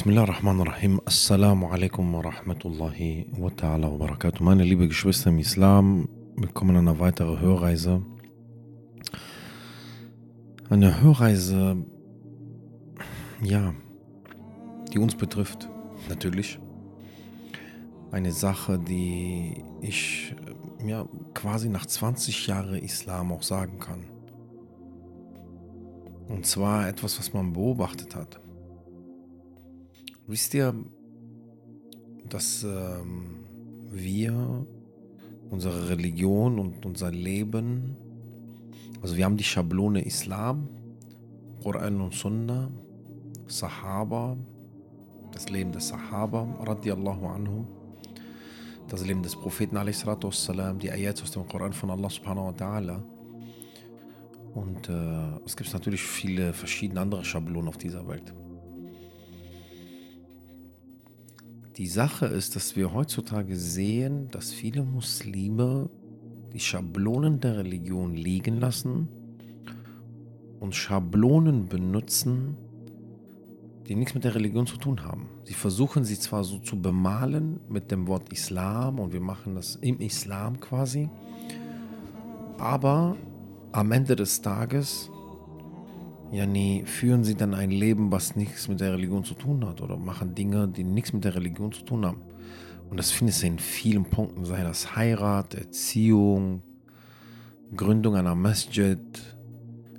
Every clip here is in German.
Bismillah ar-Rahman ar-Rahim. Assalamu alaikum wa rahmatullahi wa ta'ala wa barakatuh. Meine liebe Geschwister im Islam, willkommen an einer weiteren Hörreise. Eine Hörreise, ja, die uns betrifft, natürlich. Eine Sache, die ich ja, quasi nach 20 Jahren Islam auch sagen kann. Und zwar etwas, was man beobachtet hat. Wisst ihr, dass ähm, wir, unsere Religion und unser Leben, also wir haben die Schablone Islam, Quran und Sunnah, Sahaba, das Leben des Sahaba, radiallahu anhu, das Leben des Propheten, wassalam, die Ayats aus dem Koran von Allah subhanahu wa ta'ala. Und äh, es gibt natürlich viele verschiedene andere Schablonen auf dieser Welt. Die Sache ist, dass wir heutzutage sehen, dass viele Muslime die Schablonen der Religion liegen lassen und Schablonen benutzen, die nichts mit der Religion zu tun haben. Sie versuchen sie zwar so zu bemalen mit dem Wort Islam und wir machen das im Islam quasi, aber am Ende des Tages ja, nee, führen sie dann ein Leben, was nichts mit der Religion zu tun hat oder machen Dinge, die nichts mit der Religion zu tun haben. Und das findest du in vielen Punkten, sei das Heirat, Erziehung, Gründung einer Masjid,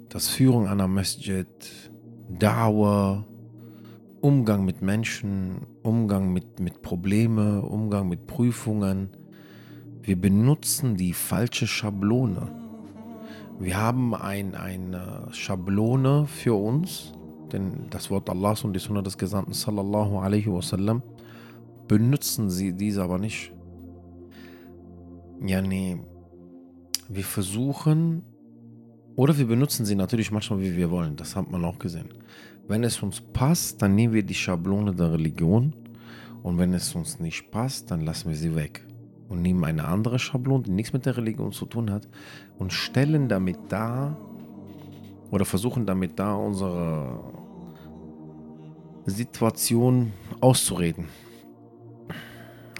das Führung einer Masjid, Dauer, Umgang mit Menschen, Umgang mit, mit Problemen, Umgang mit Prüfungen. Wir benutzen die falsche Schablone. Wir haben ein, eine Schablone für uns, denn das Wort Allahs und die Sunna des Gesandten sallallahu alaihi wasallam benutzen sie diese aber nicht. Ja, nee. Wir versuchen, oder wir benutzen sie natürlich manchmal, wie wir wollen. Das hat man auch gesehen. Wenn es uns passt, dann nehmen wir die Schablone der Religion. Und wenn es uns nicht passt, dann lassen wir sie weg und nehmen eine andere Schablone, die nichts mit der Religion zu tun hat, und stellen damit dar oder versuchen damit da unsere Situation auszureden.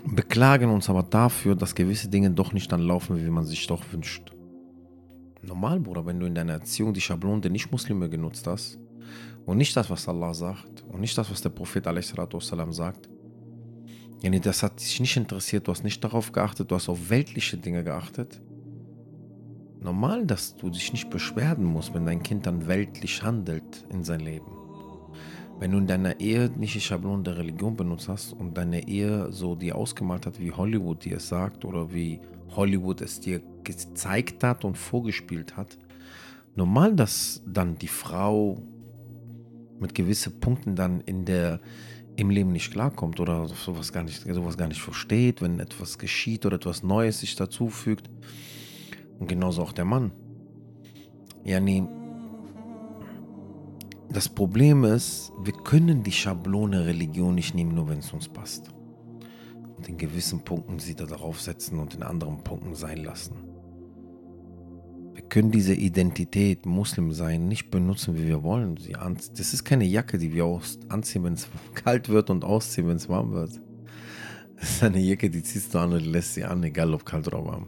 Beklagen uns aber dafür, dass gewisse Dinge doch nicht dann laufen, wie man sich doch wünscht. Normal, Bruder, wenn du in deiner Erziehung die Schablone der Nicht-Muslime genutzt hast und nicht das, was Allah sagt und nicht das, was der Prophet a.s. sagt, ja, nee, das hat dich nicht interessiert, du hast nicht darauf geachtet, du hast auf weltliche Dinge geachtet. Normal, dass du dich nicht beschweren musst, wenn dein Kind dann weltlich handelt in sein Leben. Wenn du in deiner Ehe nicht die Schablone der Religion benutzt hast und deine Ehe so dir ausgemalt hat, wie Hollywood dir es sagt oder wie Hollywood es dir gezeigt hat und vorgespielt hat, normal, dass dann die Frau mit gewissen Punkten dann in der im Leben nicht klarkommt oder sowas gar nicht, sowas gar nicht versteht, wenn etwas geschieht oder etwas Neues sich dazufügt. Und genauso auch der Mann. Ja, nee. Das Problem ist, wir können die Schablone Religion nicht nehmen, nur wenn es uns passt. Und in gewissen Punkten sie da drauf setzen und in anderen Punkten sein lassen. Wir können diese Identität Muslim sein nicht benutzen, wie wir wollen. Das ist keine Jacke, die wir anziehen, wenn es kalt wird und ausziehen, wenn es warm wird. Das ist eine Jacke, die ziehst du an und lässt sie an, egal ob kalt oder warm.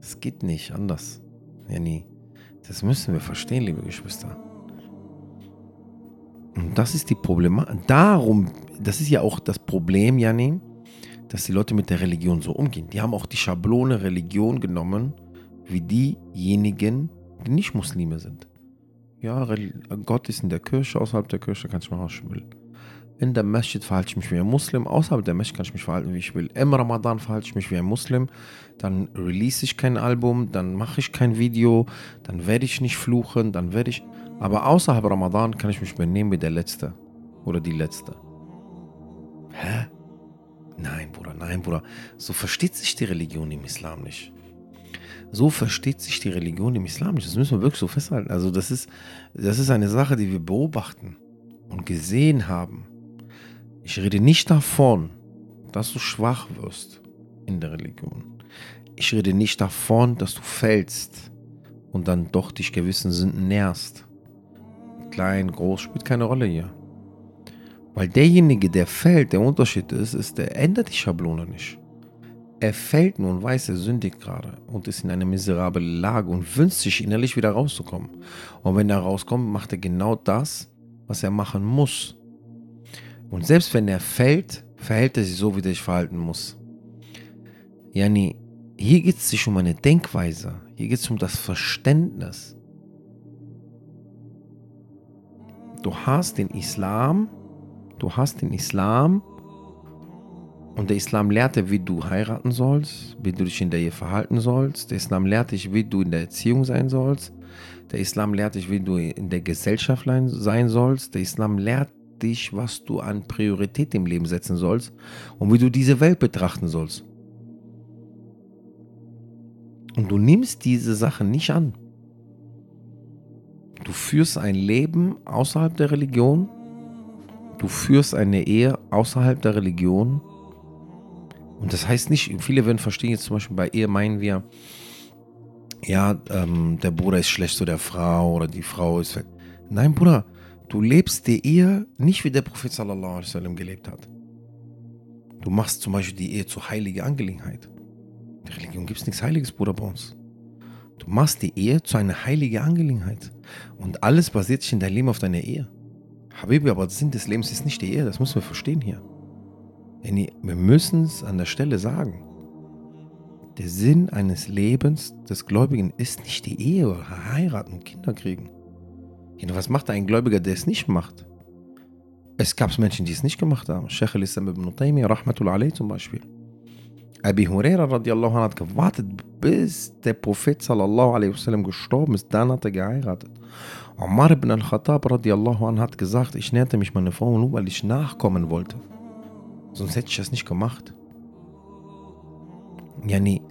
Es geht nicht anders. Ja, nie. Das müssen wir verstehen, liebe Geschwister. Und das ist die Problematik. Darum, das ist ja auch das Problem, Janni, dass die Leute mit der Religion so umgehen. Die haben auch die Schablone Religion genommen wie diejenigen, die nicht Muslime sind. Ja, Gott ist in der Kirche, außerhalb der Kirche kann ich machen, was ich will. In der Masjid verhalte ich mich wie ein Muslim, außerhalb der Masjid kann ich mich verhalten, wie ich will. Im Ramadan verhalte ich mich wie ein Muslim, dann release ich kein Album, dann mache ich kein Video, dann werde ich nicht fluchen, dann werde ich. Aber außerhalb Ramadan kann ich mich benehmen wie der Letzte oder die Letzte. Hä? Nein, Bruder, nein, Bruder. So versteht sich die Religion im Islam nicht. So versteht sich die Religion im Islam. Das müssen wir wirklich so festhalten. Also das ist, das ist eine Sache, die wir beobachten und gesehen haben. Ich rede nicht davon, dass du schwach wirst in der Religion. Ich rede nicht davon, dass du fällst und dann doch dich gewissen Sünden nährst. Klein, groß, spielt keine Rolle hier. Weil derjenige, der fällt, der Unterschied ist, ist, der ändert die Schablone nicht. Er fällt nun, weiß, er sündigt gerade und ist in einer miserablen Lage und wünscht sich innerlich wieder rauszukommen. Und wenn er rauskommt, macht er genau das, was er machen muss. Und selbst wenn er fällt, verhält er sich so, wie er sich verhalten muss. Yani, hier geht es sich um eine Denkweise. Hier geht es um das Verständnis. Du hast den Islam, du hast den Islam und der Islam lehrt dir, wie du heiraten sollst, wie du dich in der Ehe verhalten sollst. Der Islam lehrt dich, wie du in der Erziehung sein sollst. Der Islam lehrt dich, wie du in der Gesellschaft sein sollst. Der Islam lehrt dich, was du an Priorität im Leben setzen sollst und wie du diese Welt betrachten sollst. Und du nimmst diese Sachen nicht an. Du führst ein Leben außerhalb der Religion. Du führst eine Ehe außerhalb der Religion. Und das heißt nicht, viele werden verstehen jetzt zum Beispiel bei Ehe meinen wir, ja, ähm, der Bruder ist schlecht zu der Frau oder die Frau ist. Nein, Bruder, du lebst die Ehe nicht wie der Prophet sallallahu alaihi wasallam gelebt hat. Du machst zum Beispiel die Ehe zur heiligen Angelegenheit. In der Religion gibt es nichts Heiliges, Bruder, bei uns. Du machst die Ehe zu einer heiligen Angelegenheit. Und alles basiert sich in deinem Leben auf deiner Ehe. Habibi, aber der Sinn des Lebens ist nicht die Ehe, das müssen wir verstehen hier. Wir müssen es an der Stelle sagen. Der Sinn eines Lebens des Gläubigen ist nicht die Ehe oder heiraten und Kinder kriegen. Was macht ein Gläubiger, der es nicht macht? Es gab Menschen, die es nicht gemacht haben. Sheikh al-Islam ibn Taymiyyah, Rahmatul alayh zum Beispiel. Abi Huraira radiallahu anhu hat gewartet, bis der Prophet sallallahu alaihi wasallam gestorben ist. Dann hat er geheiratet. Omar ibn al-Khattab radiallahu anhu hat gesagt, ich näherte mich meiner Frau nur, weil ich nachkommen wollte. Sonst hätte ich das nicht gemacht. Ja, nee.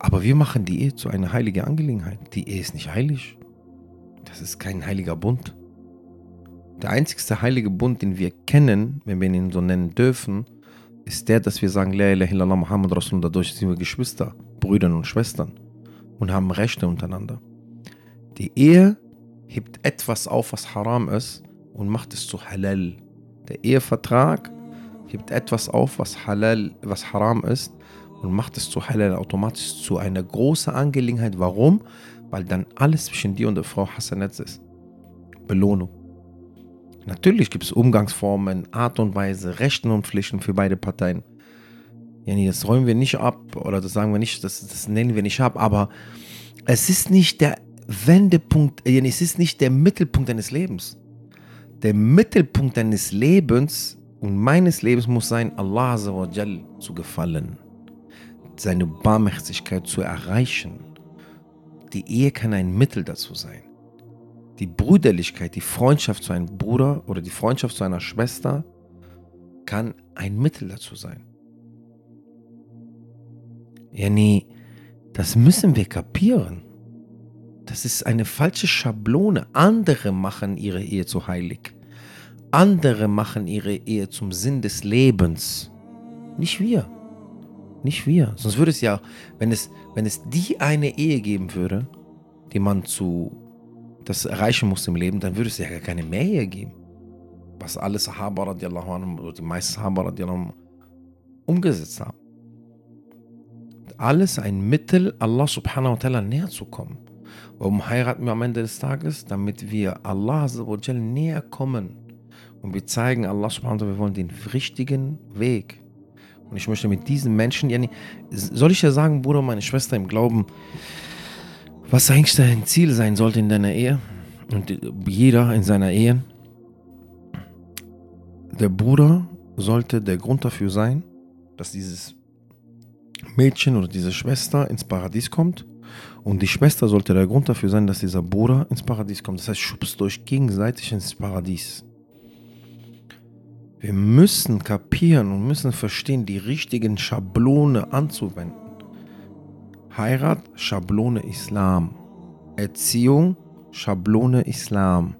Aber wir machen die Ehe zu einer heiligen Angelegenheit. Die Ehe ist nicht heilig. Das ist kein heiliger Bund. Der einzigste heilige Bund, den wir kennen, wenn wir ihn so nennen dürfen, ist der, dass wir sagen, La ilaha illallah Muhammad Rasul, dadurch sind wir Geschwister, Brüder und Schwestern und haben Rechte untereinander. Die Ehe hebt etwas auf, was haram ist und macht es zu halal. Der Ehevertrag hebt etwas auf, was halal, was haram ist und macht es zu halal automatisch zu einer großen Angelegenheit. Warum? Weil dann alles zwischen dir und der Frau Hassanetz ist. Belohnung. Natürlich gibt es Umgangsformen, Art und Weise, Rechten und Pflichten für beide Parteien. Das räumen wir nicht ab oder das sagen wir nicht, das, das nennen wir nicht ab, aber es ist nicht der Wendepunkt, es ist nicht der Mittelpunkt deines Lebens. Der Mittelpunkt deines Lebens und meines Lebens muss sein, Allah zu gefallen seine Barmherzigkeit zu erreichen. Die Ehe kann ein Mittel dazu sein. Die Brüderlichkeit, die Freundschaft zu einem Bruder oder die Freundschaft zu einer Schwester kann ein Mittel dazu sein. Ja, nee, das müssen wir kapieren. Das ist eine falsche Schablone. Andere machen ihre Ehe zu heilig. Andere machen ihre Ehe zum Sinn des Lebens. Nicht wir. Nicht wir. Sonst würde es ja, wenn es, wenn es die eine Ehe geben würde, die man zu das erreichen muss im Leben, dann würde es ja gar keine mehr Ehe geben. Was alle Sahaba radiallahu anhu, oder die meisten Sahaba radiallahu anhu, umgesetzt haben. Alles ein Mittel, Allah subhanahu wa ta'ala näher zu kommen. Warum heiraten wir am Ende des Tages? Damit wir Allah näher kommen. Und wir zeigen Allah subhanahu wa ta'ala, wir wollen den richtigen Weg. Und ich möchte mit diesen Menschen, ja, soll ich ja sagen, Bruder, meine Schwester im Glauben, was eigentlich dein Ziel sein sollte in deiner Ehe und jeder in seiner Ehe. Der Bruder sollte der Grund dafür sein, dass dieses Mädchen oder diese Schwester ins Paradies kommt. Und die Schwester sollte der Grund dafür sein, dass dieser Bruder ins Paradies kommt. Das heißt, schubst euch gegenseitig ins Paradies. Wir müssen kapieren und müssen verstehen, die richtigen Schablone anzuwenden. Heirat, Schablone Islam. Erziehung, Schablone Islam.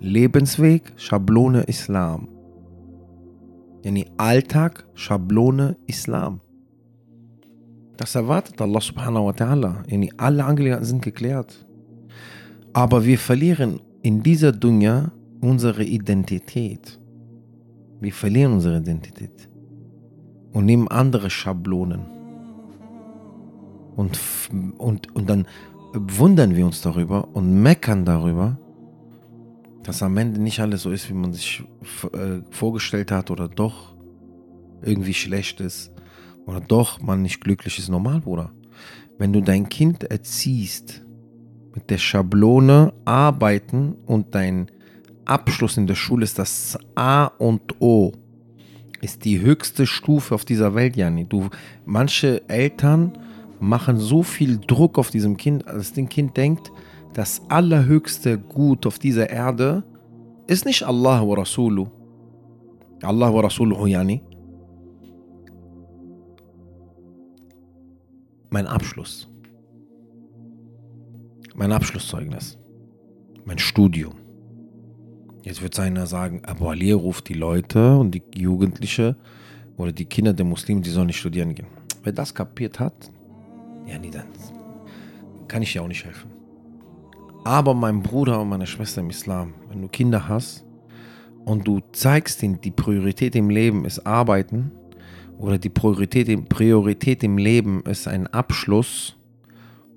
Lebensweg, Schablone Islam. Yani Alltag, Schablone Islam. Das erwartet Allah subhanahu wa ta'ala. Yani alle Angelegenheiten sind geklärt. Aber wir verlieren in dieser Dunya unsere Identität. Wir verlieren unsere Identität und nehmen andere Schablonen. Und, und, und dann wundern wir uns darüber und meckern darüber, dass am Ende nicht alles so ist, wie man sich äh, vorgestellt hat oder doch irgendwie schlecht ist oder doch man nicht glücklich ist. Normal, Bruder. Wenn du dein Kind erziehst, mit der Schablone arbeiten und dein Abschluss in der Schule ist das A und O, ist die höchste Stufe auf dieser Welt, Jani. Du, manche Eltern machen so viel Druck auf diesem Kind, dass das Kind denkt, das allerhöchste Gut auf dieser Erde ist nicht Allah wa Rasulu. Allah wa Rasuluhu, yani. Mein Abschluss. Mein Abschlusszeugnis. Mein Studium. Jetzt wird einer sagen, Abu Ali ruft die Leute und die Jugendliche oder die Kinder der Muslime, die sollen nicht studieren gehen. Wer das kapiert hat, ja, nie dann kann ich dir auch nicht helfen. Aber mein Bruder und meine Schwester im Islam, wenn du Kinder hast und du zeigst ihnen, die Priorität im Leben ist Arbeiten oder die Priorität, Priorität im Leben ist ein Abschluss,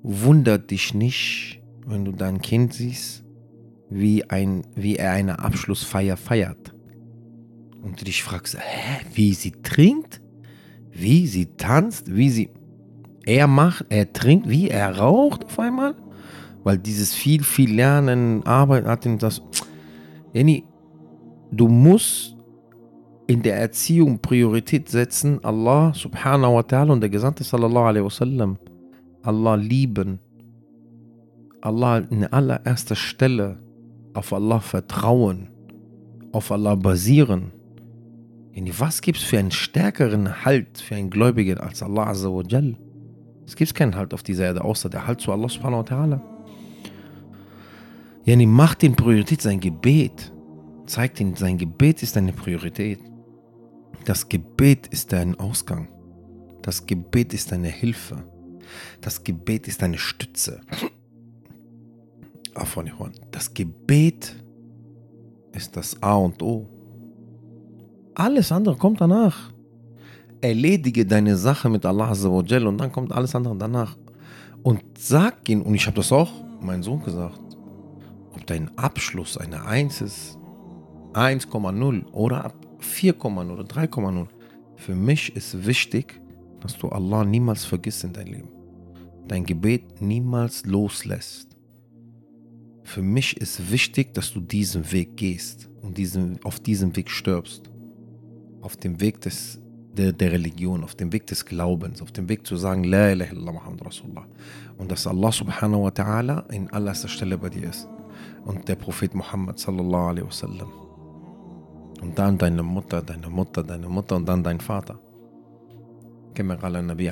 wundert dich nicht, wenn du dein Kind siehst, wie, ein, wie er eine Abschlussfeier feiert. Und du dich fragst, hä, wie sie trinkt, wie sie tanzt, wie sie... Er macht, er trinkt, wie er raucht auf einmal weil dieses viel, viel Lernen, Arbeit hat ihm das. Jenny, du musst in der Erziehung Priorität setzen, Allah subhanahu wa ta'ala und der Gesandte sallallahu alaihi wasallam, Allah lieben, Allah in allererster Stelle auf Allah vertrauen, auf Allah basieren. Was gibt es für einen stärkeren Halt für einen Gläubigen als Allah Azza wa Jal? Es gibt keinen Halt auf dieser Erde, außer der Halt zu Allah subhanahu wa ta'ala. Yani macht den Priorität sein Gebet. Zeigt ihn, sein Gebet ist eine Priorität. Das Gebet ist dein Ausgang. Das Gebet ist deine Hilfe. Das Gebet ist deine Stütze. Das Gebet ist das A und O. Alles andere kommt danach. Erledige deine Sache mit Allah und dann kommt alles andere danach. Und sag ihn, und ich habe das auch meinem Sohn gesagt, ob dein Abschluss eine 1 ist, 1,0 oder ab 4,0 oder 3,0. Für mich ist wichtig, dass du Allah niemals vergisst in dein Leben. Dein Gebet niemals loslässt. Für mich ist wichtig, dass du diesen Weg gehst und diesen, auf diesem Weg stirbst. Auf dem Weg des, der, der Religion, auf dem Weg des Glaubens, auf dem Weg zu sagen, La ilaha illallah Muhammad Rasulullah. Und dass Allah subhanahu wa ta'ala in allererster Stelle bei dir ist und der Prophet Muhammad sallallahu alaihi wasallam. Und dann deine Mutter, deine Mutter, deine Mutter und dann dein Vater. Nabi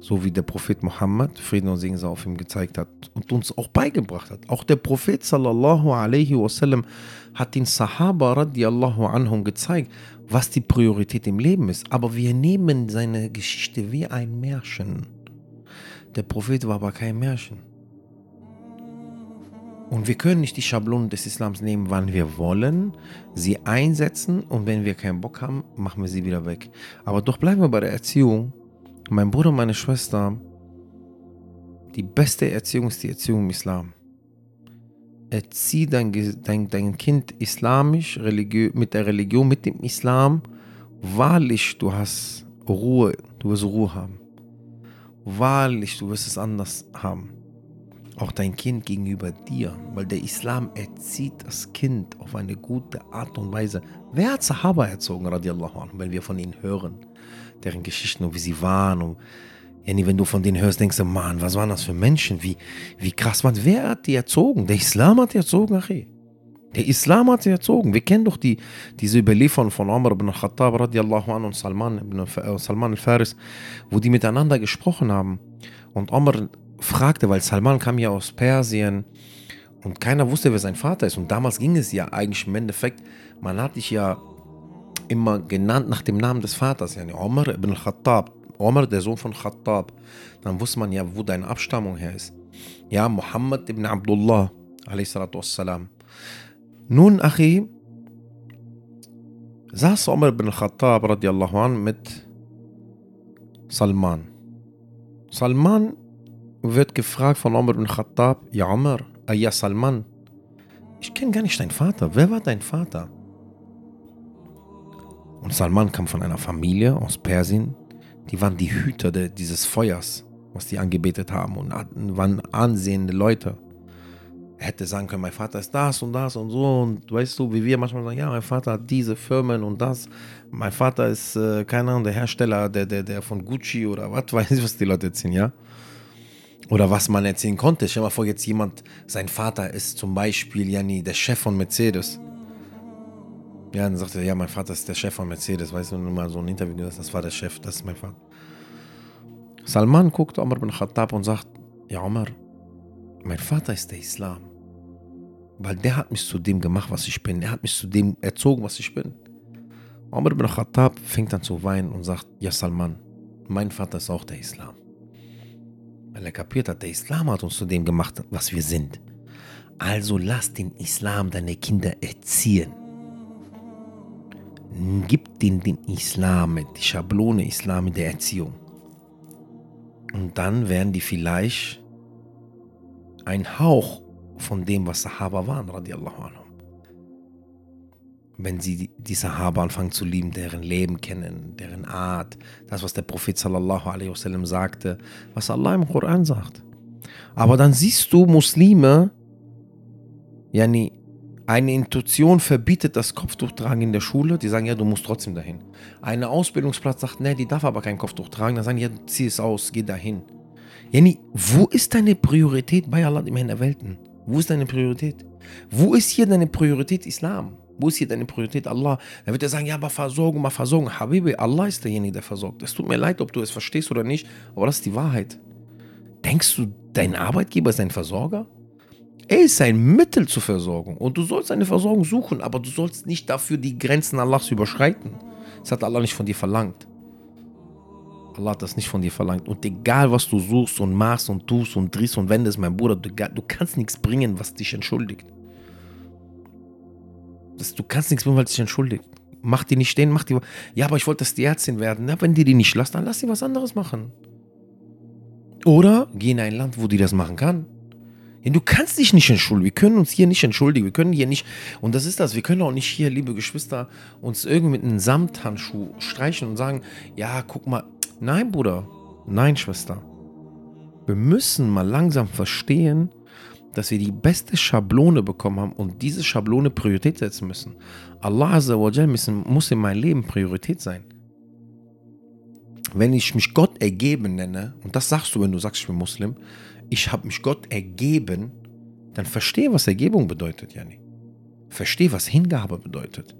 So wie der Prophet Muhammad, Frieden und Segen sei auf ihm gezeigt hat und uns auch beigebracht hat. Auch der Prophet sallallahu alaihi wasallam hat den Sahaba radiallahu anhum gezeigt, was die Priorität im Leben ist. Aber wir nehmen seine Geschichte wie ein Märchen. Der Prophet war aber kein Märchen. Und wir können nicht die Schablonen des Islams nehmen, wann wir wollen, sie einsetzen und wenn wir keinen Bock haben, machen wir sie wieder weg. Aber doch bleiben wir bei der Erziehung. Mein Bruder und meine Schwester, die beste Erziehung ist die Erziehung im Islam. Erzieh dein, dein, dein Kind islamisch, mit der Religion, mit dem Islam. Wahrlich, du hast Ruhe, du wirst Ruhe haben. Wahrlich, du wirst es anders haben auch dein Kind gegenüber dir, weil der Islam erzieht das Kind auf eine gute Art und Weise. Wer hat Sahaba erzogen, radiallahu anhu, wenn wir von ihnen hören, deren Geschichten und wie sie waren und wenn du von denen hörst, denkst du, Mann, was waren das für Menschen? Wie, wie krass man, wer hat die erzogen? Der Islam hat die erzogen, Achi. Der Islam hat sie erzogen. Wir kennen doch die, diese Überlieferung von Umar ibn Khattab radiallahu anhu und Salman, ibn, äh, Salman al-Faris, wo die miteinander gesprochen haben. Und Omar fragte, weil Salman kam ja aus Persien und keiner wusste, wer sein Vater ist. Und damals ging es ja eigentlich im Endeffekt, man hat dich ja immer genannt nach dem Namen des Vaters, yani Omar ibn Khattab. Omar, der Sohn von Khattab. Dann wusste man ja, wo deine Abstammung her ist. Ja, Muhammad ibn Abdullah, wassalam. Nun, Achi, saß Umar ibn Khattab radiallahu an mit Salman. Salman wird gefragt von Umar ibn Khattab, ja Umar, ah, ja Salman, ich kenne gar nicht deinen Vater. Wer war dein Vater? Und Salman kam von einer Familie aus Persien, die waren die Hüter de, dieses Feuers, was die angebetet haben und waren ansehende Leute. Er hätte sagen können, mein Vater ist das und das und so und weißt du, wie wir manchmal sagen, ja, mein Vater hat diese Firmen und das. Mein Vater ist, äh, keine Ahnung, der Hersteller, der, der, der von Gucci oder was, weiß ich, was die Leute erzählen, ja. Oder was man erzählen konnte. Stell dir mal vor, jetzt jemand, sein Vater ist zum Beispiel, Janni, der Chef von Mercedes. Ja, dann sagt er, ja, mein Vater ist der Chef von Mercedes. Weißt du, du mal so ein Interview hast, das war der Chef, das ist mein Vater. Salman guckt Omar bin Khattab und sagt, ja Omar, mein Vater ist der Islam. Weil der hat mich zu dem gemacht, was ich bin. Er hat mich zu dem erzogen, was ich bin. Omar bin Khattab fängt an zu weinen und sagt, ja Salman, mein Vater ist auch der Islam. Weil er kapiert hat, der Islam hat uns zu dem gemacht, was wir sind. Also lass den Islam deine Kinder erziehen. Gib denen den Islam, die Schablone Islam in der Erziehung. Und dann werden die vielleicht ein Hauch von dem, was Sahaba waren, radiallahu anhu. Wenn sie die Sahaba anfangen zu lieben, deren Leben kennen, deren Art, das, was der Prophet sallallahu alaihi wasallam sagte, was Allah im Koran sagt. Aber dann siehst du Muslime, yani, eine Intuition verbietet das Kopftuch tragen in der Schule, die sagen, ja, du musst trotzdem dahin. Ein Ausbildungsplatz sagt, ne, die darf aber kein Kopftuch tragen, dann sagen, ja, zieh es aus, geh dahin. Yani, wo ist deine Priorität bei Allah im Herrn der Welten? Wo ist deine Priorität? Wo ist hier deine Priorität Islam? Wo ist hier deine Priorität Allah? Dann wird er sagen, ja, aber Versorgung, mal Versorgung. Habibi, Allah ist derjenige, der versorgt. Es tut mir leid, ob du es verstehst oder nicht, aber das ist die Wahrheit. Denkst du, dein Arbeitgeber ist ein Versorger? Er ist ein Mittel zur Versorgung und du sollst eine Versorgung suchen, aber du sollst nicht dafür die Grenzen Allahs überschreiten. Das hat Allah nicht von dir verlangt. Allah hat das nicht von dir verlangt. Und egal, was du suchst und machst und tust und drehst und wendest, mein Bruder, du, du kannst nichts bringen, was dich entschuldigt. Das, du kannst nichts bringen, was dich entschuldigt. Mach die nicht stehen, mach die. Ja, aber ich wollte, dass die Ärztin werden. Na, wenn die die nicht lässt, dann lass sie was anderes machen. Oder geh in ein Land, wo die das machen kann. Ja, du kannst dich nicht entschuldigen. Wir können uns hier nicht entschuldigen. Wir können hier nicht, und das ist das, wir können auch nicht hier, liebe Geschwister, uns irgendwie mit einem Samthandschuh streichen und sagen, ja, guck mal, nein, Bruder, nein, Schwester. Wir müssen mal langsam verstehen, dass wir die beste Schablone bekommen haben und diese Schablone Priorität setzen müssen. Allah Azza wa Jal muss in meinem Leben Priorität sein. Wenn ich mich Gott ergeben nenne, und das sagst du, wenn du sagst, ich bin Muslim, ich habe mich Gott ergeben, dann verstehe, was Ergebung bedeutet, Jani. Verstehe, was Hingabe bedeutet.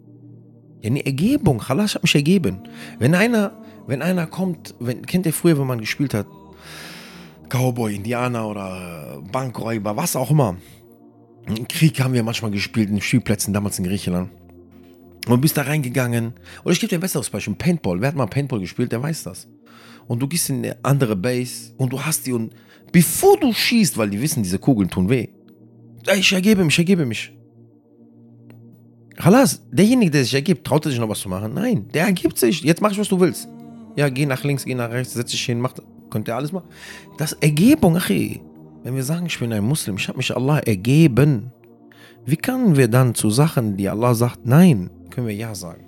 Jani, Ergebung, Allah, ich habe mich ergeben. Wenn einer, wenn einer kommt, wenn, kennt ihr früher, wenn man gespielt hat, Cowboy, Indianer oder Bankräuber, was auch immer. Krieg haben wir manchmal gespielt in Spielplätzen, damals in Griechenland. Und bist da reingegangen. Oder ich gebe dir ein besseres Beispiel. Paintball. Wer hat mal Paintball gespielt, der weiß das. Und du gehst in eine andere Base und du hast die und bevor du schießt, weil die wissen, diese Kugeln tun weh. Ich ergebe mich, ich ergebe mich. Halas, derjenige, der sich ergibt, traut er sich noch was zu machen? Nein, der ergibt sich. Jetzt mach ich, was du willst. Ja, geh nach links, geh nach rechts, setz dich hin, mach, könnt ihr alles machen. Das Ergebung, Achi. Wenn wir sagen, ich bin ein Muslim, ich habe mich Allah ergeben. Wie können wir dann zu Sachen, die Allah sagt, nein, können wir ja sagen?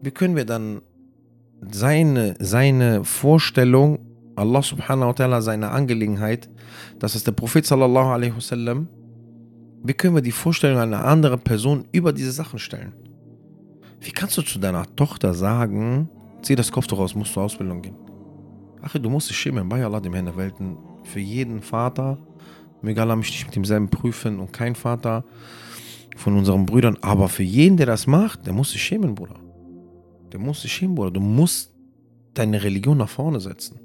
Wie können wir dann seine, seine Vorstellung Allah subhanahu wa ta'ala seine Angelegenheit, das ist der Prophet sallallahu alaihi wasallam, wie können wir die Vorstellung einer anderen Person über diese Sachen stellen? Wie kannst du zu deiner Tochter sagen, zieh das Kopftuch aus, musst du Ausbildung gehen? Ach, du musst dich schämen bei Allah, dem Herrn der Welten. Für jeden Vater, egal, Allah möchte ich mit demselben prüfen und kein Vater von unseren Brüdern, aber für jeden, der das macht, der muss sich schämen, Bruder. Der muss sich schämen, Bruder. Du musst deine Religion nach vorne setzen.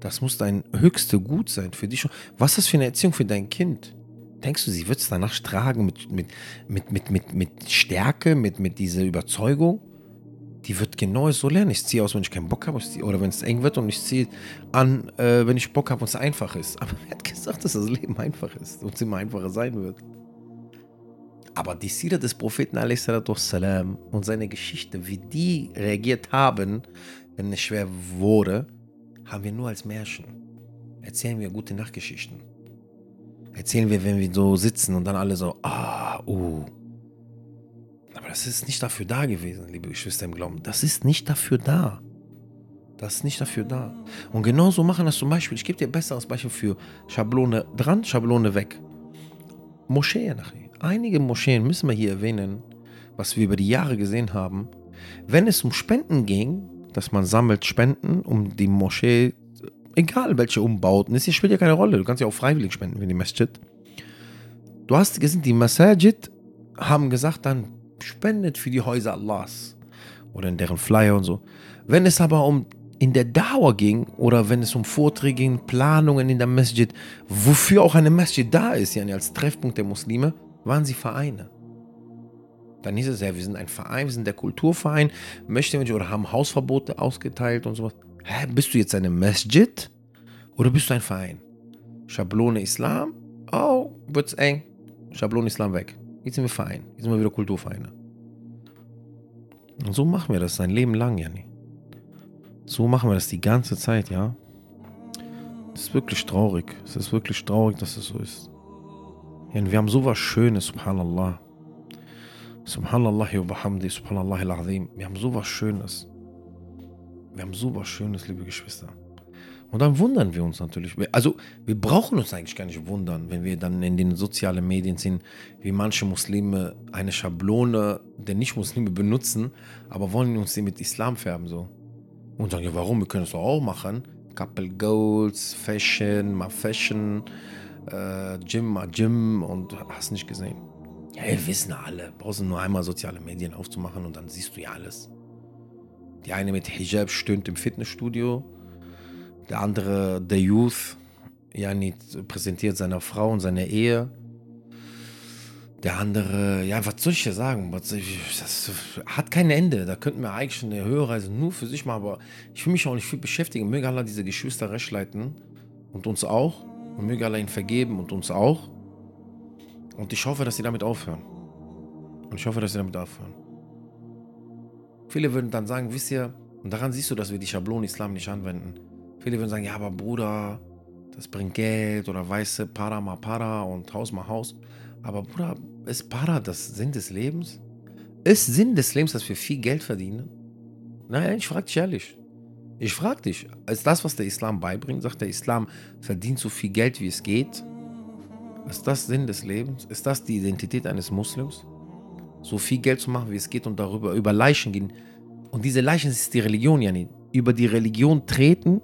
Das muss dein höchste Gut sein für dich. Was ist das für eine Erziehung für dein Kind? Denkst du, sie wird es danach tragen mit, mit, mit, mit, mit, mit Stärke, mit, mit dieser Überzeugung? Die wird genau so lernen. Ich ziehe aus, wenn ich keinen Bock habe, oder wenn es eng wird und ich ziehe an, äh, wenn ich Bock habe und es einfach ist. Aber wer hat gesagt, dass das Leben einfach ist und es immer einfacher sein wird? Aber die Sira des Propheten wassalam, und seine Geschichte, wie die reagiert haben, wenn es schwer wurde, haben wir nur als Märchen. Erzählen wir gute Nachtgeschichten. Erzählen wir, wenn wir so sitzen und dann alle so, ah, uh. Aber das ist nicht dafür da gewesen, liebe Geschwister im Glauben. Das ist nicht dafür da. Das ist nicht dafür da. Und genauso machen das zum Beispiel, ich gebe dir ein besseres Beispiel für Schablone dran, Schablone weg. Moscheen, einige Moscheen müssen wir hier erwähnen, was wir über die Jahre gesehen haben. Wenn es um Spenden ging, dass man sammelt Spenden, um die Moschee, egal welche Umbauten, das spielt ja keine Rolle. Du kannst ja auch freiwillig spenden wie die Masjid. Du hast gesehen, die Masajid haben gesagt dann, spendet für die Häuser Allahs oder in deren Flyer und so. Wenn es aber um in der Dauer ging oder wenn es um Vorträge ging, Planungen in der Masjid, wofür auch eine Masjid da ist, ja, als Treffpunkt der Muslime, waren sie Vereine. Dann hieß es ja, wir sind ein Verein, wir sind der Kulturverein, möchten wir oder haben Hausverbote ausgeteilt und sowas. Hä, bist du jetzt eine Masjid oder bist du ein Verein? Schablone Islam, oh, wird's eng. Schablone Islam weg. Jetzt sind wir Verein, jetzt sind wir wieder Kulturvereine. Und so machen wir das sein Leben lang, Janni. So machen wir das die ganze Zeit, ja. Es ist wirklich traurig. Es ist wirklich traurig, dass es so ist. Wir haben sowas Schönes, subhanallah. Subhanallah wa bihamdi, subhanallah al-azim. Wir haben sowas Schönes. Wir haben sowas Schönes, liebe Geschwister. Und dann wundern wir uns natürlich. Also, wir brauchen uns eigentlich gar nicht wundern, wenn wir dann in den sozialen Medien sehen, wie manche Muslime eine Schablone der Nicht-Muslime benutzen, aber wollen uns sie mit Islam färben, so. Und sagen, ja, warum? Wir können es doch auch machen. Couple Goals, Fashion, mal Fashion, äh, Gym, mal Gym und hast nicht gesehen. Ja, wir wissen alle. Brauchst du nur einmal soziale Medien aufzumachen und dann siehst du ja alles. Die eine mit Hijab stöhnt im Fitnessstudio. Der andere, der Youth, yani, präsentiert seiner Frau und seine Ehe. Der andere, ja, was soll ich dir sagen? Das hat kein Ende. Da könnten wir eigentlich eine Höherreise nur für sich machen, aber ich will mich auch nicht viel beschäftigen. Möge Allah diese Geschwister recht leiten und uns auch. Und möge Allah ihnen vergeben und uns auch. Und ich hoffe, dass sie damit aufhören. Und ich hoffe, dass sie damit aufhören. Viele würden dann sagen, wisst ihr, und daran siehst du, dass wir die Schablone Islam nicht anwenden. Viele würden sagen, ja, aber Bruder, das bringt Geld oder weiße Para ma Para und Haus ma Haus. Aber Bruder, ist Para das Sinn des Lebens? Ist Sinn des Lebens, dass wir viel Geld verdienen? Nein, ich frage dich ehrlich. Ich frage dich, ist das, was der Islam beibringt? Sagt der Islam, verdient so viel Geld, wie es geht? Ist das Sinn des Lebens? Ist das die Identität eines Muslims? So viel Geld zu machen, wie es geht und darüber über Leichen gehen. Und diese Leichen ist die Religion, Jani. Über die Religion treten.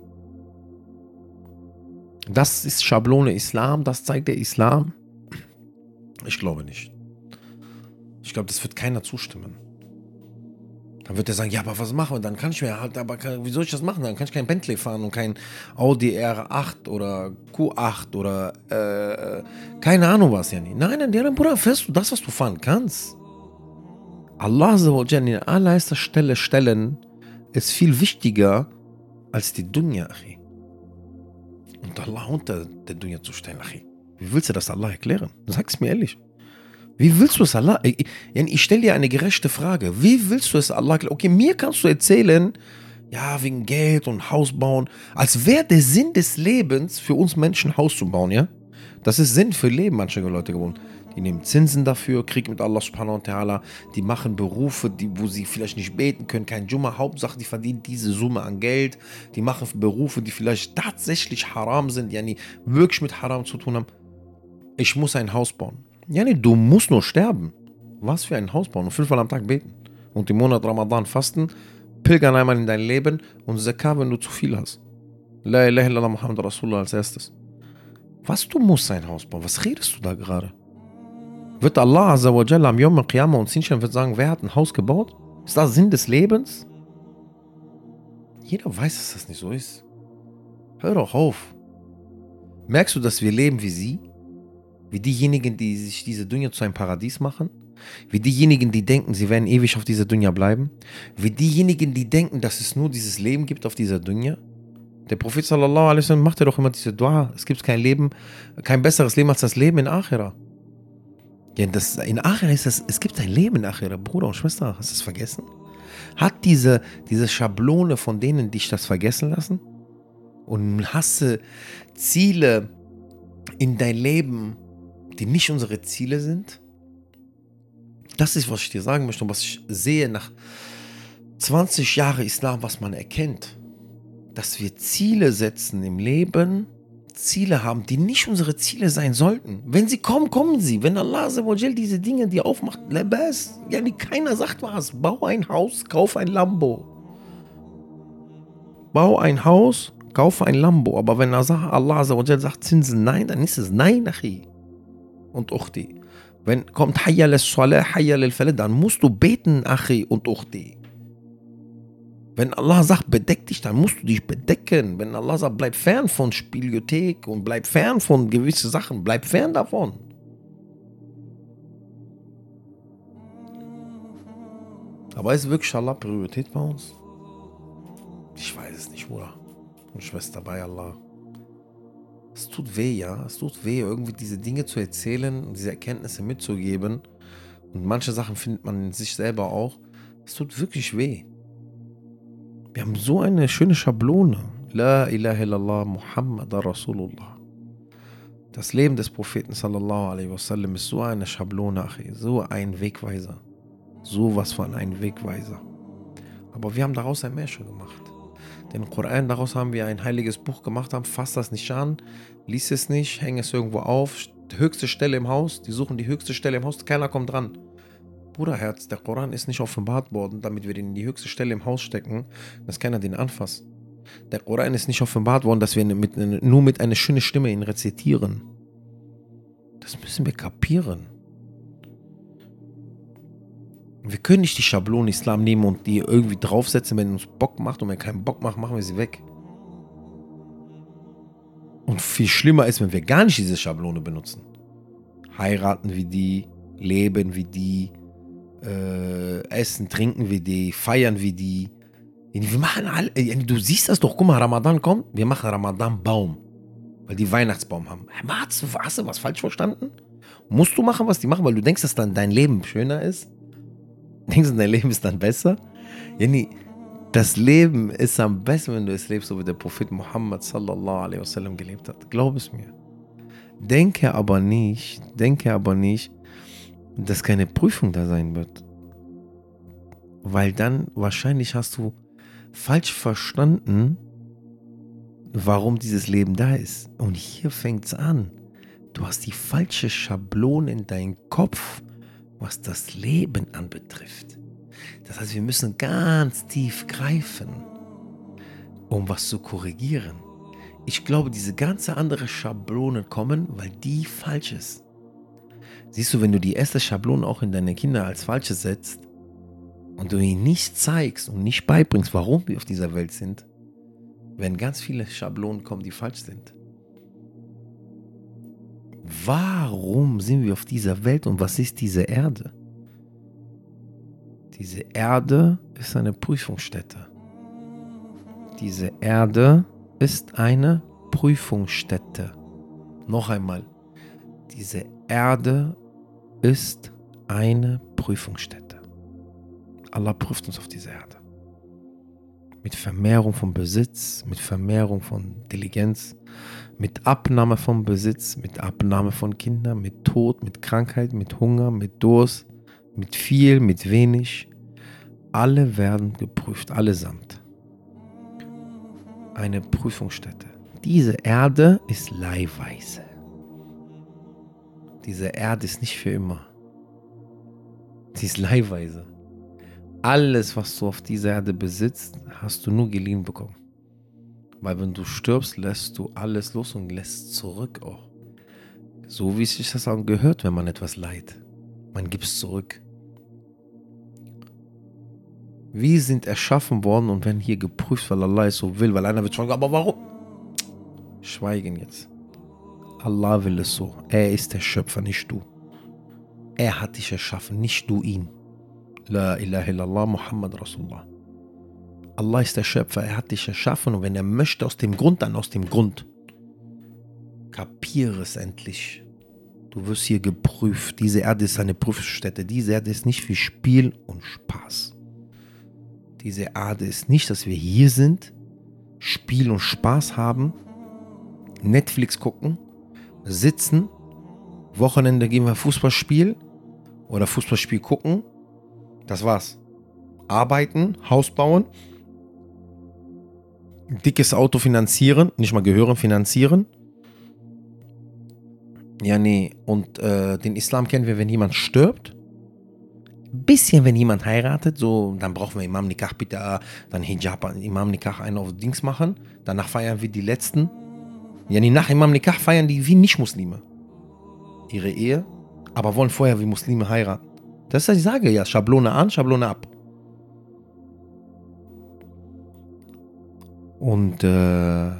Das ist Schablone Islam, das zeigt der Islam. Ich glaube nicht. Ich glaube, das wird keiner zustimmen. Dann wird er sagen, ja, aber was machen wir? Dann kann ich mir halt, aber kann, wie soll ich das machen? Dann kann ich kein Bentley fahren und kein Audi R8 oder Q8 oder äh, keine Ahnung was, ja nicht. Nein, nein, ja, Bruder, fährst du das, was du fahren kannst. Allah in allererster Stelle stellen ist viel wichtiger als die Dunya, Achi. Und Allah unter der Dunya zu stellen, Achi. Wie willst du das Allah erklären? Sag's mir ehrlich. Wie willst du es Allah? Ich, ich stelle dir eine gerechte Frage. Wie willst du es Allah? Okay, mir kannst du erzählen, ja, wegen Geld und Haus bauen, als wäre der Sinn des Lebens für uns Menschen Haus zu bauen, ja? Das ist Sinn für Leben, manche Leute gewohnt. Die nehmen Zinsen dafür, Krieg mit Allah subhanahu wa ta'ala, die machen Berufe, die, wo sie vielleicht nicht beten können, kein Jumma, Hauptsache die verdienen diese Summe an Geld, die machen Berufe, die vielleicht tatsächlich haram sind, ja, die wirklich mit Haram zu tun haben. Ich muss ein Haus bauen. Ja, nee, du musst nur sterben. Was für ein Haus bauen und fünfmal am Tag beten. Und im Monat Ramadan fasten, pilgern einmal in dein Leben und Zakah, wenn du zu viel hast. La ilaha illallah Muhammad Rasulullah als erstes. Was du musst ein Haus bauen? Was redest du da gerade? Wird Allah Azza wa Jalla am Yom al-Qiyamah uns hinstellen und wird sagen, wer hat ein Haus gebaut? Ist das Sinn des Lebens? Jeder weiß, dass das nicht so ist. Hör doch auf. Merkst du, dass wir leben wie sie? Wie diejenigen, die sich diese Dunja zu einem Paradies machen. Wie diejenigen, die denken, sie werden ewig auf dieser Dunja bleiben. Wie diejenigen, die denken, dass es nur dieses Leben gibt auf dieser Dunja. Der Prophet sallallahu alaihi wasallam machte doch immer diese Dua. Es gibt kein Leben, kein besseres Leben als das Leben in Akhira. Ja, das, in Achira ist das, es gibt ein Leben in Achira, Bruder und Schwester, hast du es vergessen? Hat diese, diese Schablone von denen dich das vergessen lassen? Und hast du Ziele in dein Leben, die nicht unsere Ziele sind? Das ist, was ich dir sagen möchte und was ich sehe nach 20 Jahren Islam, was man erkennt. Dass wir Ziele setzen im Leben, Ziele haben, die nicht unsere Ziele sein sollten. Wenn sie kommen, kommen sie. Wenn Allah diese Dinge dir aufmacht, lebes, ja, keiner sagt was. Bau ein Haus, kauf ein Lambo. Bau ein Haus, kauf ein Lambo. Aber wenn Allah sagt Zinsen nein, dann ist es nein, Achi. Und Uchti. Wenn kommt Hayya al-Salah, Hayya al dann musst du beten, Achi und Uchti. Wenn Allah sagt, bedeck dich, dann musst du dich bedecken. Wenn Allah sagt, bleib fern von Spielothek und bleib fern von gewissen Sachen, bleib fern davon. Aber ist wirklich Allah Priorität bei uns? Ich weiß es nicht, Bruder. Und Schwester bei Allah. Es tut weh, ja. Es tut weh, irgendwie diese Dinge zu erzählen und diese Erkenntnisse mitzugeben. Und manche Sachen findet man in sich selber auch. Es tut wirklich weh. Wir haben so eine schöne Schablone. La ilaha illallah Muhammad Rasulullah. Das Leben des Propheten sallallahu alaihi wasallam ist so eine Schablone, so ein Wegweiser. So was von ein Wegweiser. Aber wir haben daraus ein Märchen gemacht. Den Koran, daraus haben wir ein heiliges Buch gemacht, haben fasst das nicht an, lies es nicht, häng es irgendwo auf, höchste Stelle im Haus, die suchen die höchste Stelle im Haus, keiner kommt dran. Bruderherz, der Koran ist nicht offenbart worden, damit wir den in die höchste Stelle im Haus stecken, dass keiner den anfasst. Der Koran ist nicht offenbart worden, dass wir mit, nur mit einer schönen Stimme ihn rezitieren. Das müssen wir kapieren. Wir können nicht die Schablone Islam nehmen und die irgendwie draufsetzen, wenn uns Bock macht und wenn keinen Bock macht, machen wir sie weg. Und viel schlimmer ist, wenn wir gar nicht diese Schablone benutzen. Heiraten wie die, leben wie die, äh, essen, trinken wie die, feiern wie die. Wir machen alle, du siehst das doch, guck mal, Ramadan kommt, wir machen Ramadan-Baum. Weil die Weihnachtsbaum haben. Hast du was falsch verstanden? Musst du machen, was die machen, weil du denkst, dass dann dein Leben schöner ist? Denkst du, dein Leben ist dann besser? Jenny, das Leben ist am besten, wenn du es lebst, so wie der Prophet Muhammad sallallahu alaihi wasallam gelebt hat. Glaub es mir. Denke aber nicht, denke aber nicht, dass keine Prüfung da sein wird. Weil dann wahrscheinlich hast du falsch verstanden, warum dieses Leben da ist. Und hier fängt es an. Du hast die falsche Schablone in deinem Kopf, was das Leben anbetrifft. Das heißt, wir müssen ganz tief greifen, um was zu korrigieren. Ich glaube, diese ganze andere Schablone kommen, weil die falsch ist. Siehst du, wenn du die erste Schablone auch in deine Kinder als falsche setzt und du ihnen nicht zeigst und nicht beibringst, warum wir auf dieser Welt sind, werden ganz viele Schablonen kommen, die falsch sind. Warum sind wir auf dieser Welt und was ist diese Erde? Diese Erde ist eine Prüfungsstätte. Diese Erde ist eine Prüfungsstätte. Noch einmal, diese Erde ist eine Prüfungsstätte. Allah prüft uns auf dieser Erde. Mit Vermehrung von Besitz, mit Vermehrung von Intelligenz, mit Abnahme von Besitz, mit Abnahme von Kindern, mit Tod, mit Krankheit, mit Hunger, mit Durst, mit viel, mit wenig. Alle werden geprüft, allesamt. Eine Prüfungsstätte. Diese Erde ist leihweise. Diese Erde ist nicht für immer. Sie ist leihweise. Alles, was du auf dieser Erde besitzt, hast du nur geliehen bekommen. Weil wenn du stirbst, lässt du alles los und lässt zurück auch. So wie sich das auch gehört, wenn man etwas leiht. Man gibt es zurück. Wir sind erschaffen worden und werden hier geprüft, weil Allah es so will, weil einer wird schon, aber warum? Schweigen jetzt. Allah will es so. Er ist der Schöpfer, nicht du. Er hat dich erschaffen, nicht du ihn. La ilaha illallah Muhammad Rasulullah. Allah ist der Schöpfer, er hat dich erschaffen und wenn er möchte aus dem Grund, dann aus dem Grund. Kapiere es endlich. Du wirst hier geprüft. Diese Erde ist eine Prüfstätte. Diese Erde ist nicht für Spiel und Spaß. Diese Erde ist nicht, dass wir hier sind, Spiel und Spaß haben, Netflix gucken, sitzen, Wochenende gehen wir Fußballspiel oder Fußballspiel gucken. Das war's. Arbeiten, Haus bauen, dickes Auto finanzieren, nicht mal gehören, finanzieren. Ja, nee. Und äh, den Islam kennen wir, wenn jemand stirbt. Bisschen, wenn jemand heiratet, so, dann brauchen wir Imam Nikah bitte, dann Hijab, Imam Nikah einen auf Dings machen. Danach feiern wir die letzten. Ja, nee, nach Imam Nikah feiern die wie Nicht-Muslime ihre Ehe, aber wollen vorher wie Muslime heiraten. Das ist, was ich sage, ja, Schablone an, Schablone ab. Und äh,